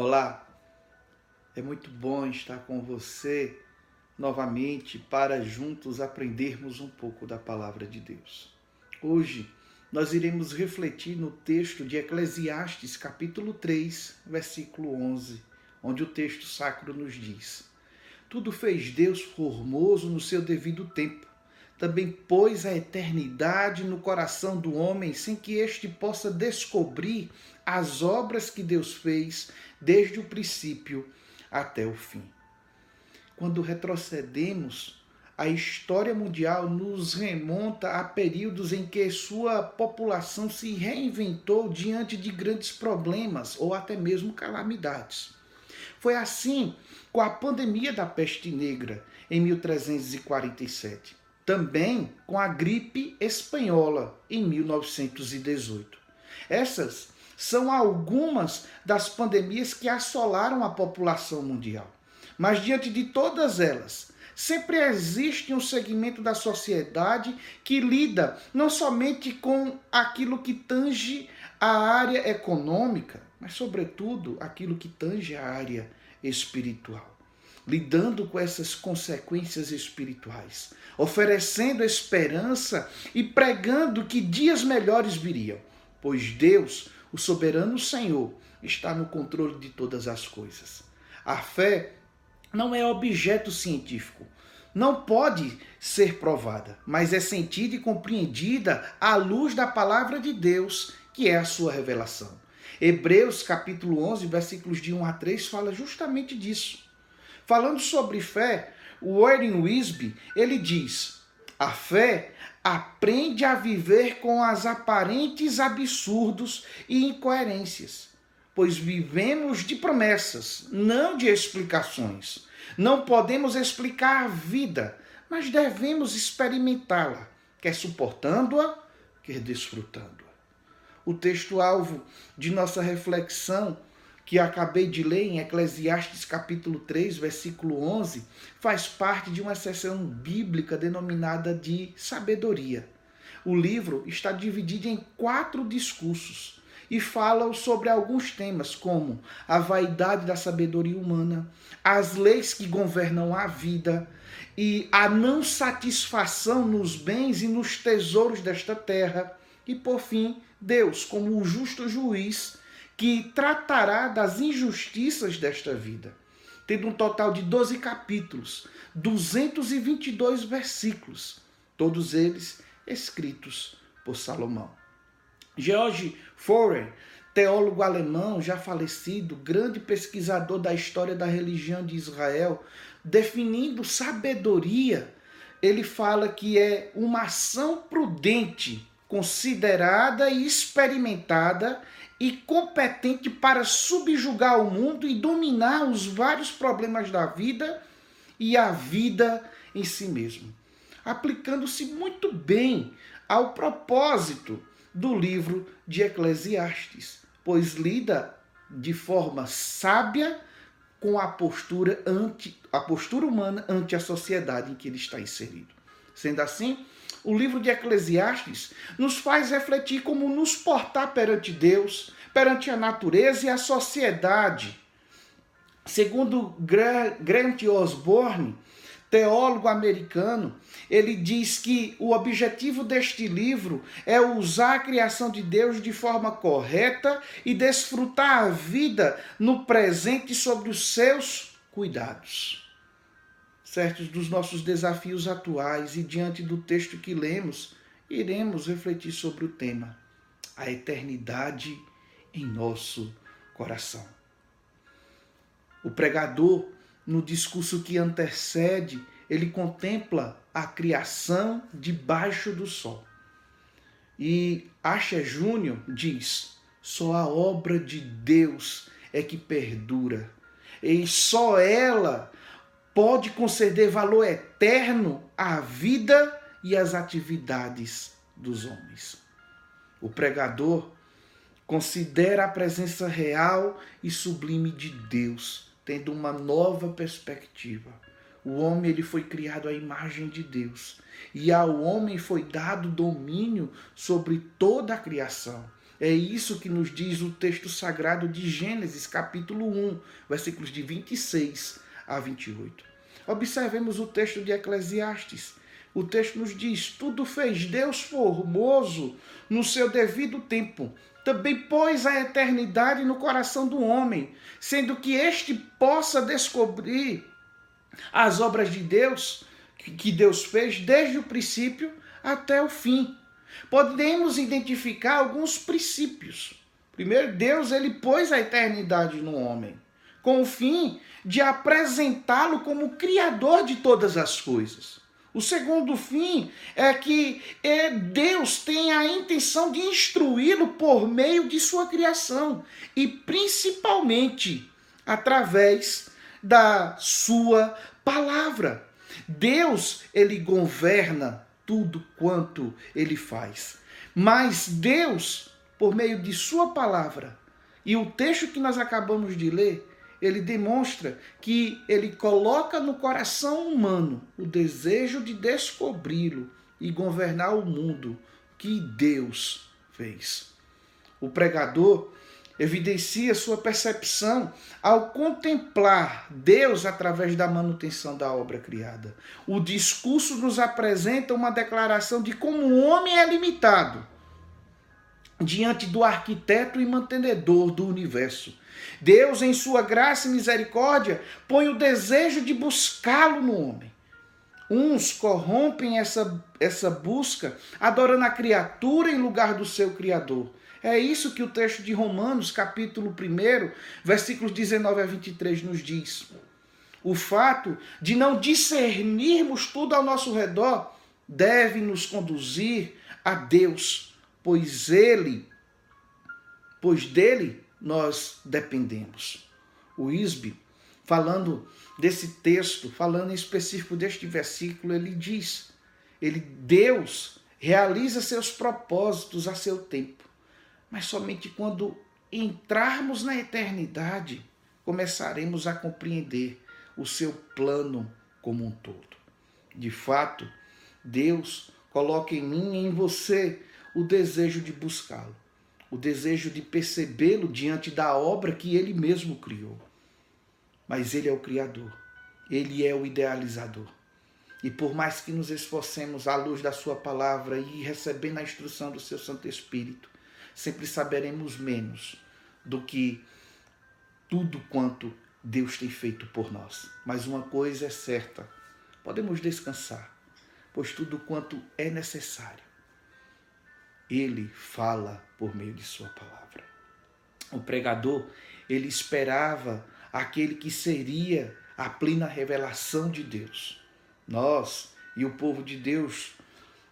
Olá, é muito bom estar com você novamente para juntos aprendermos um pouco da palavra de Deus. Hoje nós iremos refletir no texto de Eclesiastes, capítulo 3, versículo 11, onde o texto sacro nos diz: Tudo fez Deus formoso no seu devido tempo. Também pôs a eternidade no coração do homem, sem que este possa descobrir as obras que Deus fez desde o princípio até o fim. Quando retrocedemos, a história mundial nos remonta a períodos em que sua população se reinventou diante de grandes problemas ou até mesmo calamidades. Foi assim com a pandemia da peste negra em 1347, também com a gripe espanhola em 1918. Essas são algumas das pandemias que assolaram a população mundial. Mas diante de todas elas, sempre existe um segmento da sociedade que lida não somente com aquilo que tange a área econômica, mas, sobretudo, aquilo que tange a área espiritual. Lidando com essas consequências espirituais, oferecendo esperança e pregando que dias melhores viriam, pois Deus o soberano Senhor está no controle de todas as coisas. A fé não é objeto científico, não pode ser provada, mas é sentida e compreendida à luz da palavra de Deus, que é a sua revelação. Hebreus capítulo 11, versículos de 1 a 3 fala justamente disso. Falando sobre fé, o Warren Wisby, ele diz: "A fé aprende a viver com as aparentes absurdos e incoerências, pois vivemos de promessas, não de explicações. Não podemos explicar a vida, mas devemos experimentá-la, quer suportando-a, quer desfrutando-a. O texto-alvo de nossa reflexão que acabei de ler em Eclesiastes capítulo 3, versículo 11, faz parte de uma seção bíblica denominada de sabedoria. O livro está dividido em quatro discursos e fala sobre alguns temas como a vaidade da sabedoria humana, as leis que governam a vida e a não satisfação nos bens e nos tesouros desta terra, e por fim, Deus como o justo juiz que tratará das injustiças desta vida, tendo um total de 12 capítulos, 222 versículos, todos eles escritos por Salomão. George Forer, teólogo alemão já falecido, grande pesquisador da história da religião de Israel, definindo sabedoria, ele fala que é uma ação prudente, considerada e experimentada e competente para subjugar o mundo e dominar os vários problemas da vida e a vida em si mesmo, aplicando-se muito bem ao propósito do livro de Eclesiastes, pois lida de forma sábia com a postura ante a postura humana ante a sociedade em que ele está inserido. Sendo assim, o livro de Eclesiastes nos faz refletir como nos portar perante Deus, perante a natureza e a sociedade. Segundo Grant Osborne, teólogo americano, ele diz que o objetivo deste livro é usar a criação de Deus de forma correta e desfrutar a vida no presente sobre os seus cuidados certos dos nossos desafios atuais e diante do texto que lemos, iremos refletir sobre o tema, a eternidade em nosso coração. O pregador, no discurso que antecede, ele contempla a criação debaixo do sol. E Asher Júnior diz: só a obra de Deus é que perdura, e só ela pode conceder valor eterno à vida e às atividades dos homens. O pregador considera a presença real e sublime de Deus, tendo uma nova perspectiva. O homem ele foi criado à imagem de Deus, e ao homem foi dado domínio sobre toda a criação. É isso que nos diz o texto sagrado de Gênesis, capítulo 1, versículos de 26 a 28. Observemos o texto de Eclesiastes. O texto nos diz: Tudo fez Deus formoso no seu devido tempo. Também pôs a eternidade no coração do homem, sendo que este possa descobrir as obras de Deus, que Deus fez desde o princípio até o fim podemos identificar alguns princípios. Primeiro, Deus ele pôs a eternidade no homem, com o fim de apresentá-lo como criador de todas as coisas. O segundo fim é que é, Deus tem a intenção de instruí-lo por meio de sua criação e principalmente através da sua palavra. Deus ele governa tudo quanto ele faz. Mas Deus, por meio de Sua palavra, e o texto que nós acabamos de ler, ele demonstra que ele coloca no coração humano o desejo de descobri-lo e governar o mundo que Deus fez. O pregador evidencia sua percepção ao contemplar Deus através da manutenção da obra criada. O discurso nos apresenta uma declaração de como o homem é limitado diante do arquiteto e mantenedor do universo. Deus, em sua graça e misericórdia, põe o desejo de buscá-lo no homem. Uns corrompem essa, essa busca, adorando a criatura em lugar do seu Criador. É isso que o texto de Romanos, capítulo 1, versículos 19 a 23, nos diz. O fato de não discernirmos tudo ao nosso redor deve nos conduzir a Deus, pois Ele, pois dele nós dependemos. O Isbe, falando desse texto, falando em específico deste versículo, ele diz: ele Deus realiza seus propósitos a seu tempo mas somente quando entrarmos na eternidade começaremos a compreender o seu plano como um todo. De fato, Deus coloca em mim e em você o desejo de buscá-lo, o desejo de percebê-lo diante da obra que ele mesmo criou. Mas ele é o Criador, ele é o idealizador. E por mais que nos esforcemos à luz da Sua palavra e recebendo a instrução do Seu Santo Espírito, sempre saberemos menos do que tudo quanto Deus tem feito por nós. Mas uma coisa é certa: podemos descansar, pois tudo quanto é necessário, Ele fala por meio de Sua palavra. O pregador, ele esperava aquele que seria a plena revelação de Deus. Nós e o povo de Deus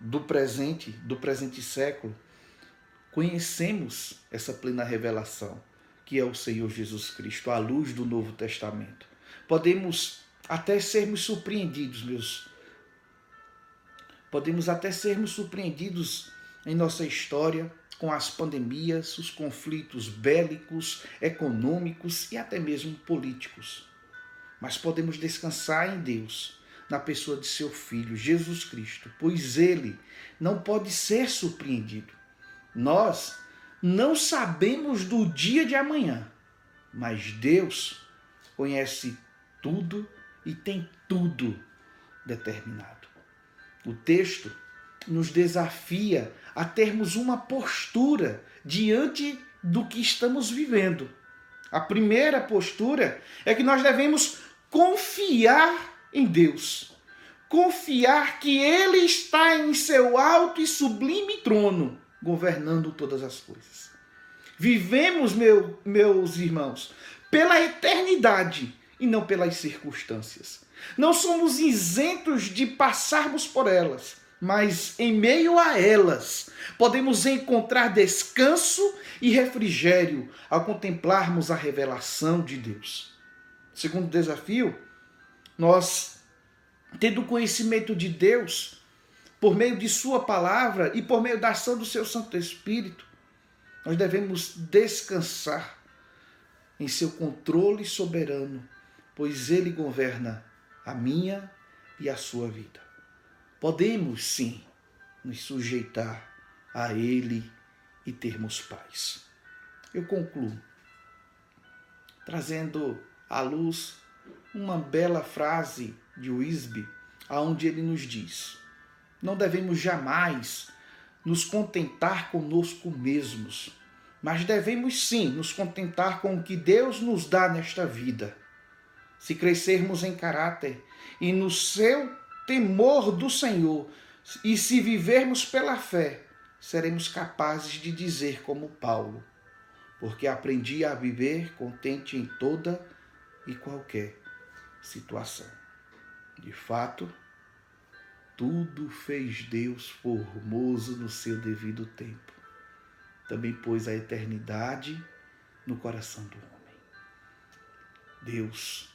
do presente, do presente século, conhecemos essa plena revelação, que é o Senhor Jesus Cristo, à luz do Novo Testamento. Podemos até sermos surpreendidos, meus. Podemos até sermos surpreendidos em nossa história com as pandemias, os conflitos bélicos, econômicos e até mesmo políticos. Mas podemos descansar em Deus, na pessoa de seu Filho, Jesus Cristo, pois ele não pode ser surpreendido. Nós não sabemos do dia de amanhã, mas Deus conhece tudo e tem tudo determinado. O texto nos desafia a termos uma postura diante do que estamos vivendo. A primeira postura é que nós devemos confiar em Deus. Confiar que Ele está em seu alto e sublime trono governando todas as coisas. Vivemos, meu, meus irmãos, pela eternidade e não pelas circunstâncias. Não somos isentos de passarmos por elas, mas em meio a elas podemos encontrar descanso e refrigério ao contemplarmos a revelação de Deus. Segundo desafio, nós, tendo conhecimento de Deus, por meio de Sua palavra e por meio da ação do Seu Santo Espírito, nós devemos descansar em Seu controle soberano, pois Ele governa a minha e a sua vida. Podemos sim nos sujeitar a Ele e termos paz. Eu concluo trazendo à luz uma bela frase de Wisby, aonde ele nos diz: Não devemos jamais nos contentar conosco mesmos, mas devemos sim nos contentar com o que Deus nos dá nesta vida. Se crescermos em caráter e no seu temor do Senhor, e se vivermos pela fé, seremos capazes de dizer como Paulo: porque aprendi a viver contente em toda e qualquer situação. De fato, tudo fez Deus formoso no seu devido tempo. Também pôs a eternidade no coração do homem. Deus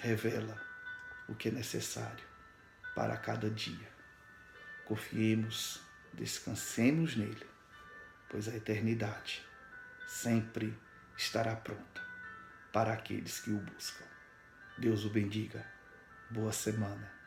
revela o que é necessário para cada dia. Confiemos, descansemos nele, pois a eternidade sempre estará pronta para aqueles que o buscam. Deus o bendiga. Boa semana